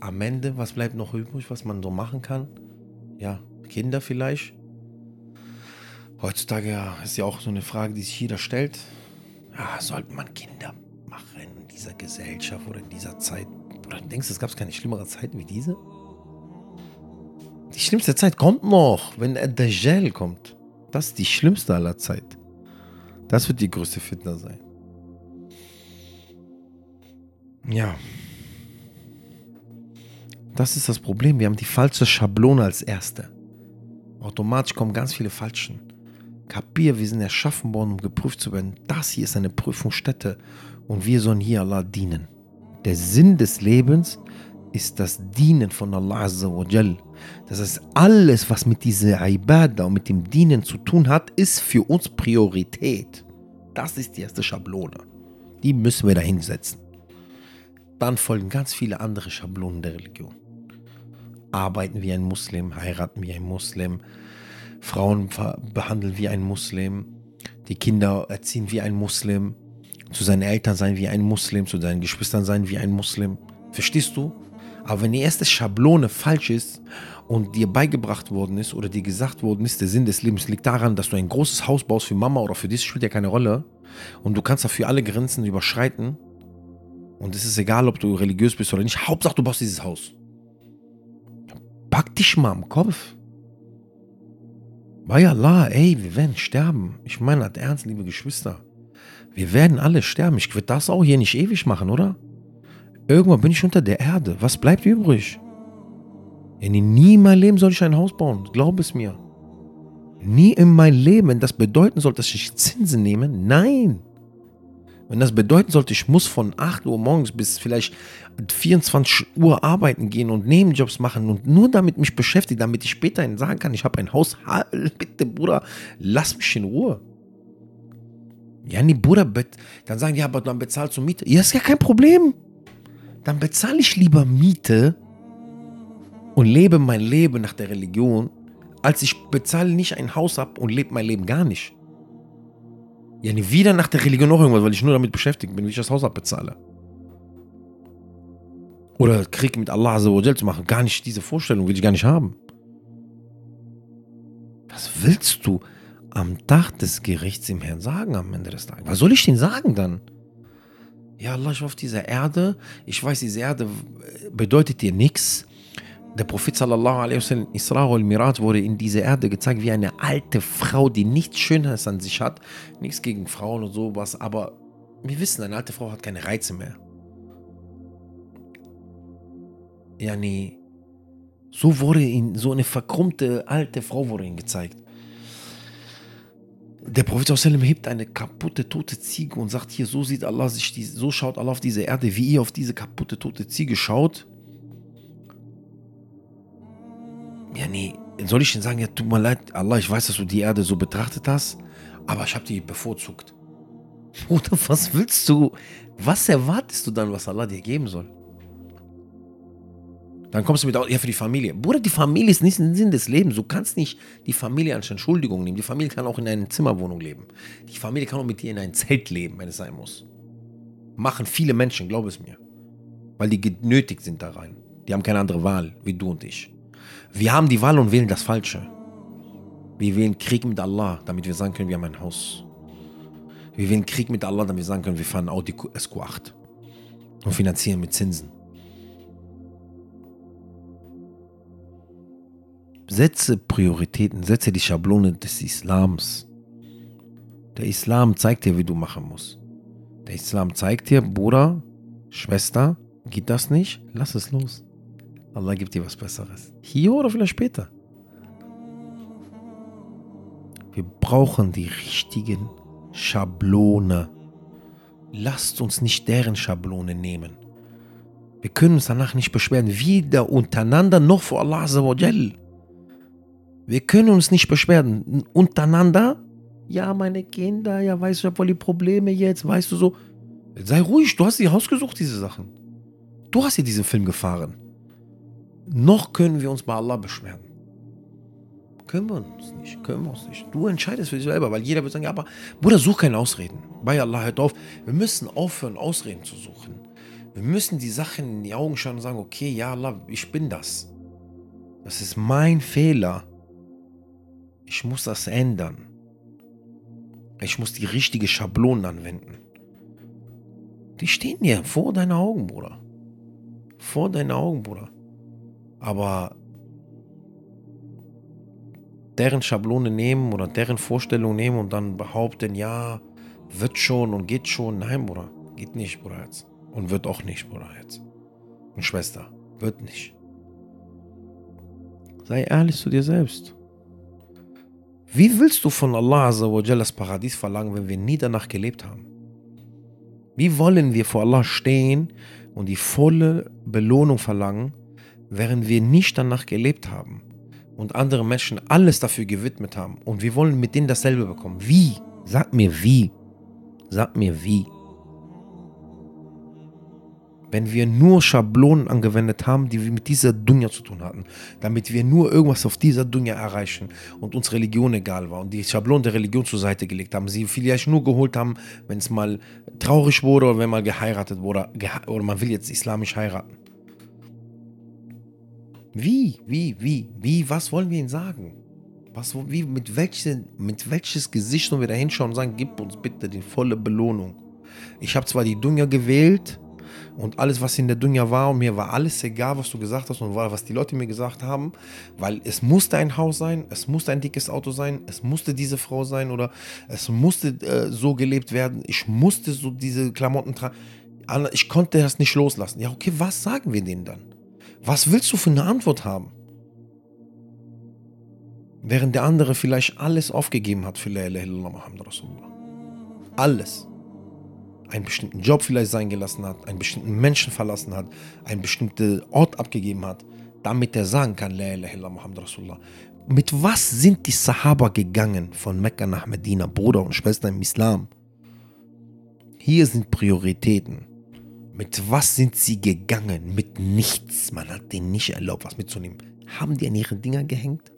am Ende, was bleibt noch übrig, was man so machen kann? Ja, Kinder vielleicht. Heutzutage ist ja auch so eine Frage, die sich jeder stellt. Ja, sollte man Kinder machen in dieser Gesellschaft oder in dieser Zeit? Oder denkst du, es gab keine schlimmere Zeiten wie diese? Die schlimmste Zeit kommt noch, wenn der Dajjal kommt. Das ist die schlimmste aller Zeit. Das wird die größte Fitner sein. Ja. Das ist das Problem. Wir haben die falsche Schablone als erste. Automatisch kommen ganz viele Falschen. Kapier, wir sind erschaffen worden, um geprüft zu werden. Das hier ist eine Prüfungsstätte und wir sollen hier Allah dienen. Der Sinn des Lebens ist das Dienen von Allah Azza wa Jal. Das heißt, alles, was mit dieser Ibadah und mit dem Dienen zu tun hat, ist für uns Priorität. Das ist die erste Schablone. Die müssen wir da hinsetzen. Dann folgen ganz viele andere Schablonen der Religion. Arbeiten wie ein Muslim, heiraten wie ein Muslim, Frauen behandeln wie ein Muslim, die Kinder erziehen wie ein Muslim, zu seinen Eltern sein wie ein Muslim, zu seinen Geschwistern sein wie ein Muslim. Verstehst du? Aber wenn die erste Schablone falsch ist und dir beigebracht worden ist oder dir gesagt worden ist, der Sinn des Lebens liegt daran, dass du ein großes Haus baust für Mama oder für dich, spielt ja keine Rolle. Und du kannst dafür alle Grenzen überschreiten. Und es ist egal, ob du religiös bist oder nicht. Hauptsache, du baust dieses Haus. Pack dich mal am Kopf. Bei Allah, ey, wir werden sterben. Ich meine, hat ernst, liebe Geschwister. Wir werden alle sterben. Ich würde das auch hier nicht ewig machen, oder? Irgendwann bin ich unter der Erde. Was bleibt übrig? Nie in meinem Leben soll ich ein Haus bauen. Glaub es mir. Nie in meinem Leben. Wenn das bedeuten soll, dass ich Zinsen nehme, nein. Wenn das bedeuten sollte, ich muss von 8 Uhr morgens bis vielleicht 24 Uhr arbeiten gehen und Nebenjobs machen und nur damit mich beschäftigen, damit ich später sagen kann, ich habe ein Haus. Bitte, Bruder, lass mich in Ruhe. Ja, nee, Bruder, dann sagen die, ja, aber dann bezahlst du Miete. Ja, ist ja kein Problem. Dann bezahle ich lieber Miete und lebe mein Leben nach der Religion, als ich bezahle nicht ein Haus ab und lebe mein Leben gar nicht. Ja, wieder nach der Religion noch irgendwas, weil ich nur damit beschäftigt bin, wie ich das Haus abbezahle. Oder Krieg mit Allah zu machen. Gar nicht diese Vorstellung, will ich gar nicht haben. Was willst du? am Tag des Gerichts im Herrn sagen am Ende des Tages? Was soll ich denn sagen dann? Ja, Allah, war auf dieser Erde. Ich weiß, diese Erde bedeutet dir nichts. Der Prophet sallallahu alaihi wasallam, Isra al Mirat, wurde in dieser Erde gezeigt wie eine alte Frau, die nichts Schönes an sich hat. Nichts gegen Frauen und sowas, aber wir wissen, eine alte Frau hat keine Reize mehr. Ja, nee. So wurde ihn, so eine verkrummte alte Frau wurde ihm gezeigt. Der Prophet hebt eine kaputte tote Ziege und sagt hier, so sieht Allah sich, die, so schaut Allah auf diese Erde, wie ihr auf diese kaputte tote Ziege schaut. Ja, nee, soll ich denn sagen, ja, tut mir leid, Allah, ich weiß, dass du die Erde so betrachtet hast, aber ich habe die bevorzugt. Bruder, was willst du? Was erwartest du dann, was Allah dir geben soll? Dann kommst du mit, ja, für die Familie. Bruder, die Familie ist nicht der Sinn des Lebens. Du kannst nicht die Familie als Entschuldigung nehmen. Die Familie kann auch in einer Zimmerwohnung leben. Die Familie kann auch mit dir in ein Zelt leben, wenn es sein muss. Machen viele Menschen, glaub es mir. Weil die genötigt sind da rein. Die haben keine andere Wahl, wie du und ich. Wir haben die Wahl und wählen das Falsche. Wir wählen Krieg mit Allah, damit wir sagen können, wir haben ein Haus. Wir wählen Krieg mit Allah, damit wir sagen können, wir fahren Audi SQ8 und finanzieren mit Zinsen. Setze Prioritäten, setze die Schablone des Islams. Der Islam zeigt dir, wie du machen musst. Der Islam zeigt dir, Bruder, Schwester, geht das nicht? Lass es los. Allah gibt dir was Besseres. Hier oder vielleicht später. Wir brauchen die richtigen Schablone. Lasst uns nicht deren Schablone nehmen. Wir können uns danach nicht beschweren, weder untereinander noch vor Allah Azzawajal. Wir können uns nicht beschweren. Untereinander, ja, meine Kinder, ja, weißt du, ich habe voll die Probleme jetzt, weißt du so. Sei ruhig, du hast sie ausgesucht, diese Sachen. Du hast hier diesen Film gefahren. Noch können wir uns bei Allah beschweren. Können wir uns nicht, können wir uns nicht. Du entscheidest für dich selber, weil jeder wird sagen, ja, aber Bruder, such keine Ausreden. Bei Allah hört auf. Wir müssen aufhören, Ausreden zu suchen. Wir müssen die Sachen in die Augen schauen und sagen, okay, ja Allah, ich bin das. Das ist mein Fehler. Ich muss das ändern. Ich muss die richtige Schablone anwenden. Die stehen dir vor deinen Augen, Bruder. Vor deinen Augen, Bruder. Aber deren Schablone nehmen oder deren Vorstellung nehmen und dann behaupten, ja, wird schon und geht schon. Nein, Bruder, geht nicht, Bruder, jetzt. Und wird auch nicht, Bruder, jetzt. Und Schwester, wird nicht. Sei ehrlich zu dir selbst. Wie willst du von Allah das Paradies verlangen, wenn wir nie danach gelebt haben? Wie wollen wir vor Allah stehen und die volle Belohnung verlangen, während wir nicht danach gelebt haben? und andere Menschen alles dafür gewidmet haben und wir wollen mit denen dasselbe bekommen. Wie? Sag mir wie. Sag mir wie. Wenn wir nur Schablonen angewendet haben, die wir mit dieser Dunja zu tun hatten, damit wir nur irgendwas auf dieser Dunja erreichen und uns Religion egal war und die Schablonen der Religion zur Seite gelegt haben, sie vielleicht nur geholt haben, wenn es mal traurig wurde oder wenn mal geheiratet wurde oder man will jetzt islamisch heiraten. Wie, wie, wie, wie, was wollen wir ihnen sagen? Was, wie, mit, welche, mit welches Gesicht sollen wir da hinschauen und sagen, gib uns bitte die volle Belohnung. Ich habe zwar die Dunja gewählt und alles, was in der Dunja war, und mir war alles egal, was du gesagt hast und was die Leute mir gesagt haben, weil es musste ein Haus sein, es musste ein dickes Auto sein, es musste diese Frau sein oder es musste äh, so gelebt werden, ich musste so diese Klamotten tragen. Ich konnte das nicht loslassen. Ja, okay, was sagen wir denen dann? Was willst du für eine Antwort haben? Während der andere vielleicht alles aufgegeben hat für La ilaha illallah Muhammad Rasulullah. Alles. Einen bestimmten Job vielleicht sein gelassen hat, einen bestimmten Menschen verlassen hat, einen bestimmten Ort abgegeben hat, damit er sagen kann, La ilaha illallah Muhammad Rasulullah. Mit was sind die Sahaba gegangen von Mekka nach Medina, Bruder und Schwester im Islam? Hier sind Prioritäten. Mit was sind sie gegangen? Mit nichts. Man hat denen nicht erlaubt, was mitzunehmen. Haben die an ihre Dinger gehängt?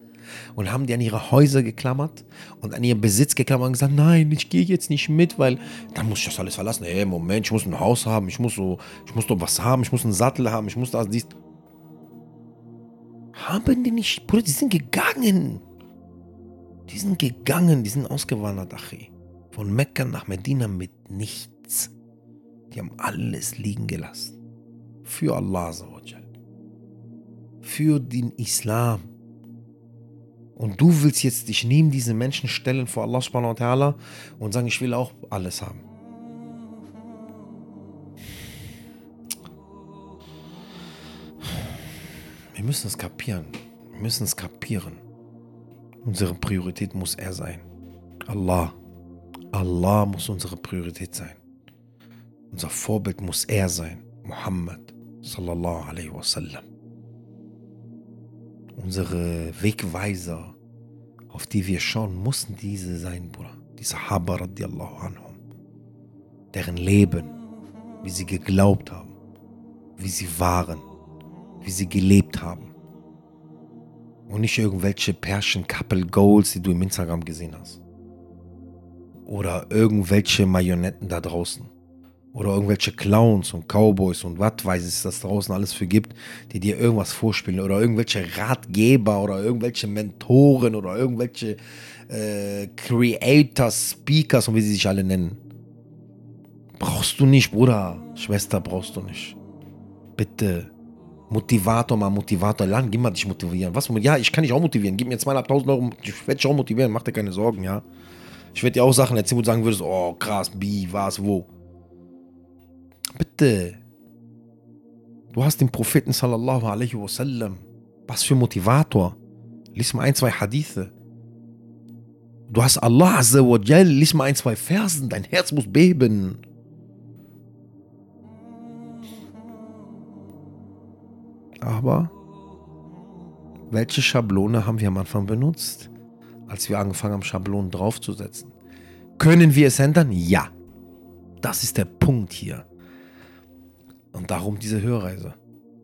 Und haben die an ihre Häuser geklammert und an ihren Besitz geklammert und gesagt, nein, ich gehe jetzt nicht mit, weil dann muss ich das alles verlassen. Hey, Moment, ich muss ein Haus haben, ich muss so, ich muss doch was haben, ich muss einen Sattel haben, ich muss das, dies. Haben die nicht, Bruder, die sind gegangen. Die sind gegangen, die sind ausgewandert, Achi. Von Mekka nach Medina mit nichts. Die haben alles liegen gelassen. Für Allah. Für den Islam. Und du willst jetzt dich neben diese Menschen stellen vor Allah subhanahu wa ta'ala und sagen, ich will auch alles haben. Wir müssen es kapieren. Wir müssen es kapieren. Unsere Priorität muss er sein. Allah. Allah muss unsere Priorität sein. Unser Vorbild muss er sein, Muhammad sallallahu alaihi wasallam. Unsere Wegweiser, auf die wir schauen, mussten diese sein, Bruder. Die Sahaba radiallahu anhum. Deren Leben, wie sie geglaubt haben, wie sie waren, wie sie gelebt haben. Und nicht irgendwelche Persian Couple Goals, die du im Instagram gesehen hast. Oder irgendwelche Marionetten da draußen oder irgendwelche Clowns und Cowboys und was weiß es das draußen alles für gibt, die dir irgendwas vorspielen oder irgendwelche Ratgeber oder irgendwelche Mentoren oder irgendwelche äh, Creators, Speakers und wie sie sich alle nennen. Brauchst du nicht, Bruder, Schwester, brauchst du nicht. Bitte, Motivator mal Motivator. Lang, gib mal dich motivieren. Was? Ja, ich kann dich auch motivieren. Gib mir zweieinhalbtausend Euro. Ich werde dich auch motivieren. Mach dir keine Sorgen, ja. Ich werde dir auch Sachen erzählen, wo du sagen würdest, oh krass, wie, was, wo. Bitte. Du hast den Propheten sallallahu alaihi wasallam. Was für Motivator. Lies mal ein, zwei Hadithe. Du hast Allah azza wa jal. Lies mal ein, zwei Versen. Dein Herz muss beben. Aber welche Schablone haben wir am Anfang benutzt, als wir angefangen haben, Schablonen draufzusetzen? Können wir es ändern? Ja. Das ist der Punkt hier. Und darum diese Hörreise.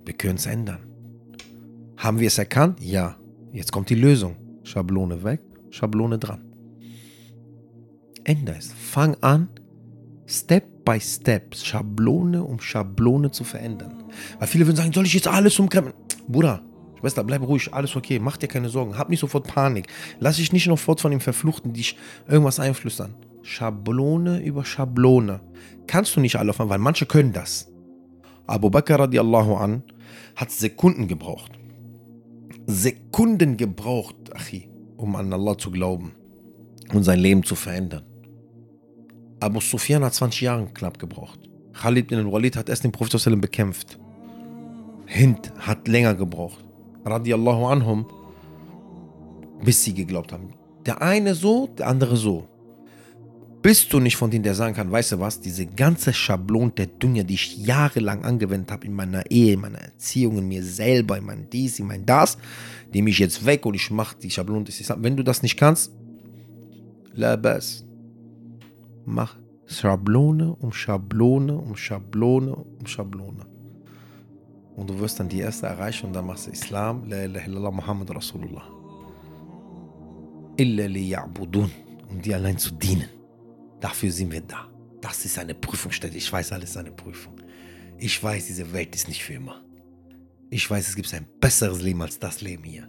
Wir können es ändern. Haben wir es erkannt? Ja. Jetzt kommt die Lösung. Schablone weg, Schablone dran. Änder es. Fang an, Step by Step, Schablone um Schablone zu verändern. Weil viele würden sagen, soll ich jetzt alles umkrempeln? Bruder, Schwester, bleib ruhig, alles okay, mach dir keine Sorgen, hab nicht sofort Panik. Lass dich nicht sofort von dem Verfluchten dich irgendwas einflüstern. Schablone über Schablone. Kannst du nicht alle auf einmal, weil manche können das. Abu Bakr radiallahu an hat Sekunden gebraucht. Sekunden gebraucht, Achi, um an Allah zu glauben und sein Leben zu verändern. Abu Sufyan hat 20 Jahre knapp gebraucht. Khalid bin al-Walid hat erst den Prophet bekämpft. Hind hat länger gebraucht. Radiallahu anhum, bis sie geglaubt haben. Der eine so, der andere so. Bist du nicht von denen, der sagen kann, weißt du was, diese ganze Schablon der Dunja, die ich jahrelang angewendet habe in meiner Ehe, in meiner Erziehung, in mir selber, in mein dies, in mein das, nehme ich jetzt weg und ich mache die Schablon. Wenn du das nicht kannst, labas. Mach Schablone um Schablone um Schablone um Schablone. Und du wirst dann die erste erreichen und dann machst du Islam, La ilaha illallah Muhammad Rasulullah. Illa liya'budun, um dir allein zu dienen. Dafür sind wir da. Das ist eine Prüfungsstätte. Ich weiß, alles ist eine Prüfung. Ich weiß, diese Welt ist nicht für immer. Ich weiß, es gibt ein besseres Leben als das Leben hier.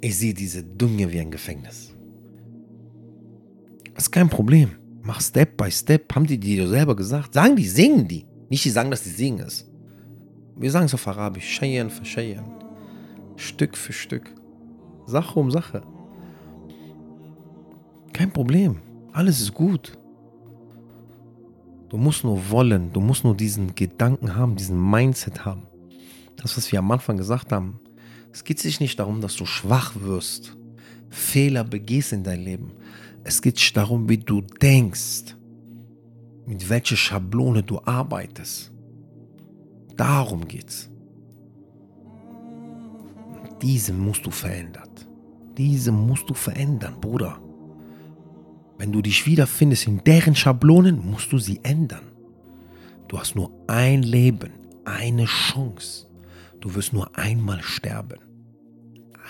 Ich sehe diese Dunge wie ein Gefängnis. Das ist kein Problem. Mach Step by Step. Haben die dir selber gesagt? Sagen die, singen die. Nicht die sagen, dass die singen es. Wir sagen es auf Arabisch. Shayan für Shayan. Stück für Stück. Sache um Sache. Kein Problem. Alles ist gut. Du musst nur wollen. Du musst nur diesen Gedanken haben, diesen Mindset haben. Das, was wir am Anfang gesagt haben. Es geht sich nicht darum, dass du schwach wirst, Fehler begehst in dein Leben. Es geht darum, wie du denkst, mit welcher Schablone du arbeitest. Darum geht's. Diese musst du verändern. Diese musst du verändern, Bruder. Wenn du dich wiederfindest in deren Schablonen, musst du sie ändern. Du hast nur ein Leben, eine Chance. Du wirst nur einmal sterben.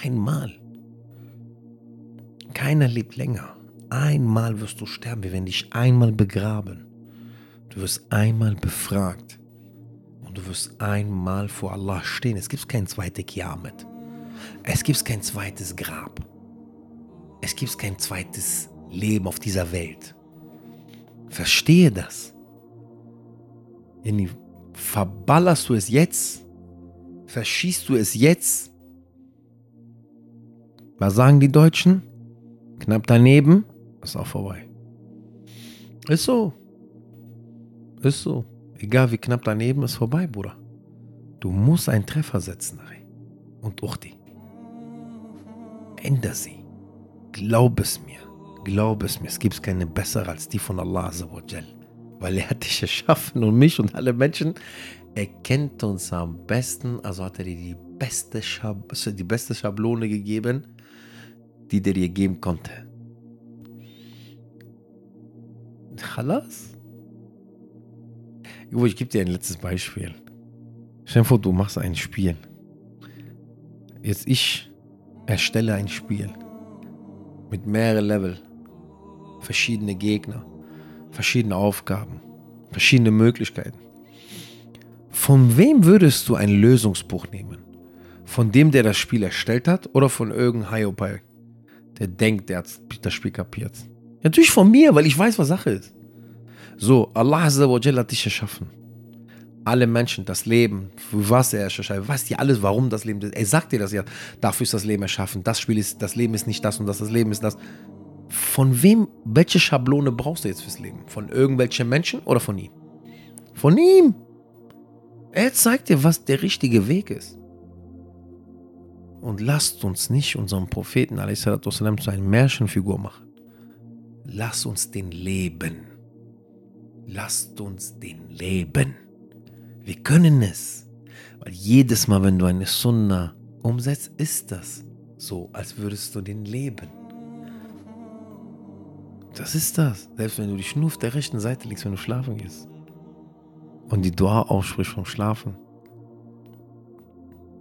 Einmal. Keiner lebt länger. Einmal wirst du sterben. Wir werden dich einmal begraben. Du wirst einmal befragt. Und du wirst einmal vor Allah stehen. Es gibt kein zweites Kiamet. Es gibt kein zweites Grab. Es gibt kein zweites Leben auf dieser Welt. Verstehe das. Verballerst du es jetzt? Verschießt du es jetzt? Was sagen die Deutschen? Knapp daneben? ist auch vorbei. Ist so. Ist so. Egal wie knapp daneben, ist vorbei, Bruder. Du musst einen Treffer setzen, Ari. Und Uchti. Änder sie. Glaub es mir. Glaub es mir. Es gibt keine bessere als die von Allah Azzawajal. Weil er hat dich erschaffen und mich und alle Menschen. Er kennt uns am besten. Also hat er dir die beste, Schab die beste Schablone gegeben, die der dir geben konnte. Chalas? Ich gebe dir ein letztes Beispiel. Stell vor, du machst ein Spiel. Jetzt ich erstelle ein Spiel mit mehreren Level, verschiedene Gegner, verschiedene Aufgaben, verschiedene Möglichkeiten. Von wem würdest du ein Lösungsbuch nehmen? Von dem, der das Spiel erstellt hat oder von irgendeinem Hiopai, der denkt, der hat das Spiel kapiert? Natürlich von mir, weil ich weiß, was Sache ist. So, Allah hat dich erschaffen. alle Menschen, das Leben, für was er erschafft, weiß dir alles, warum das Leben ist. Er sagt dir das ja, dafür ist das Leben erschaffen, das Spiel ist, das Leben ist nicht das und das, das Leben ist das Von wem, welche Schablone brauchst du jetzt fürs Leben? Von irgendwelchen Menschen oder von ihm? Von ihm. Er zeigt dir, was der richtige Weg ist. Und lasst uns nicht unseren Propheten والسلام, zu einer Märchenfigur machen. Lasst uns den leben. Lasst uns den leben. Wir können es. Weil jedes Mal, wenn du eine Sunna umsetzt, ist das so, als würdest du den leben. Das ist das. Selbst wenn du dich nur auf der rechten Seite legst, wenn du schlafen gehst. Und die Dua aussprichst vom Schlafen.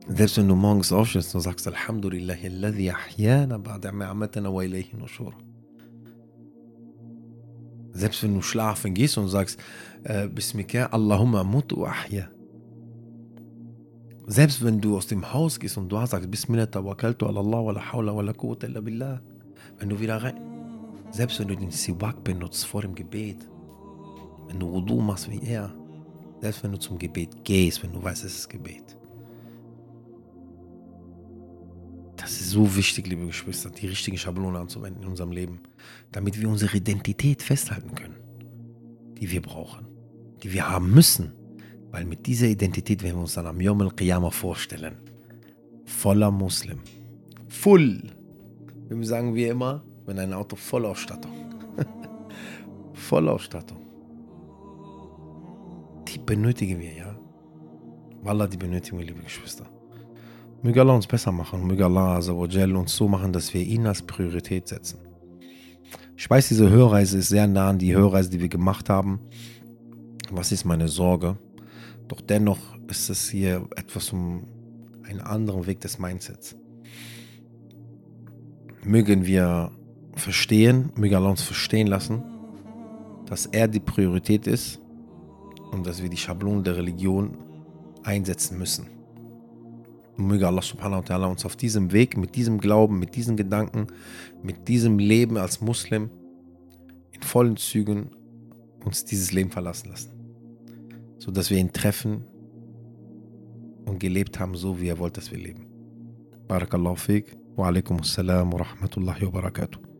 Selbst wenn du morgens aufstehst und sagst Alhamdulillah, alladhi ahyana ba'da ma'amatana wa ilayhi nushur. Selbst wenn du schlafen gehst und sagst äh, Bismika Allahumma mutu ahya. Selbst wenn du aus dem Haus gehst und du sagst Bismillah tawakkaltu ala Allah wa la hawla wa la quwwata illa billah. Wenn du wieder rein selbst wenn du den Siwak benutzt vor dem Gebet, wenn du Wudu machst wie er, selbst wenn du zum Gebet gehst, wenn du weißt, es ist Gebet. Das ist so wichtig, liebe Geschwister, die richtigen Schablonen anzuwenden in unserem Leben, damit wir unsere Identität festhalten können, die wir brauchen, die wir haben müssen, weil mit dieser Identität werden wir uns dann am Yom al-Qiyamah vorstellen. Voller Muslim. Full. Wie sagen wir immer, wenn ein Auto Vollausstattung. Vollausstattung. Die benötigen wir, ja. Wallah, die benötigen wir, liebe Geschwister. Möge Allah uns besser machen. Möge Allah Azawajal uns so machen, dass wir ihn als Priorität setzen. Ich weiß, diese Hörreise ist sehr nah an die Hörreise, die wir gemacht haben. Was ist meine Sorge? Doch dennoch ist es hier etwas um einen anderen Weg des Mindsets. Mögen wir verstehen, möge Allah uns verstehen lassen, dass er die Priorität ist und dass wir die Schablonen der Religion einsetzen müssen. Und möge Allah subhanahu wa ta'ala uns auf diesem Weg, mit diesem Glauben, mit diesen Gedanken, mit diesem Leben als Muslim in vollen Zügen uns dieses Leben verlassen lassen. Sodass wir ihn treffen und gelebt haben, so wie er wollte, dass wir leben. Barakallahu fiqh assalam wa rahmatullahi wa barakatuh.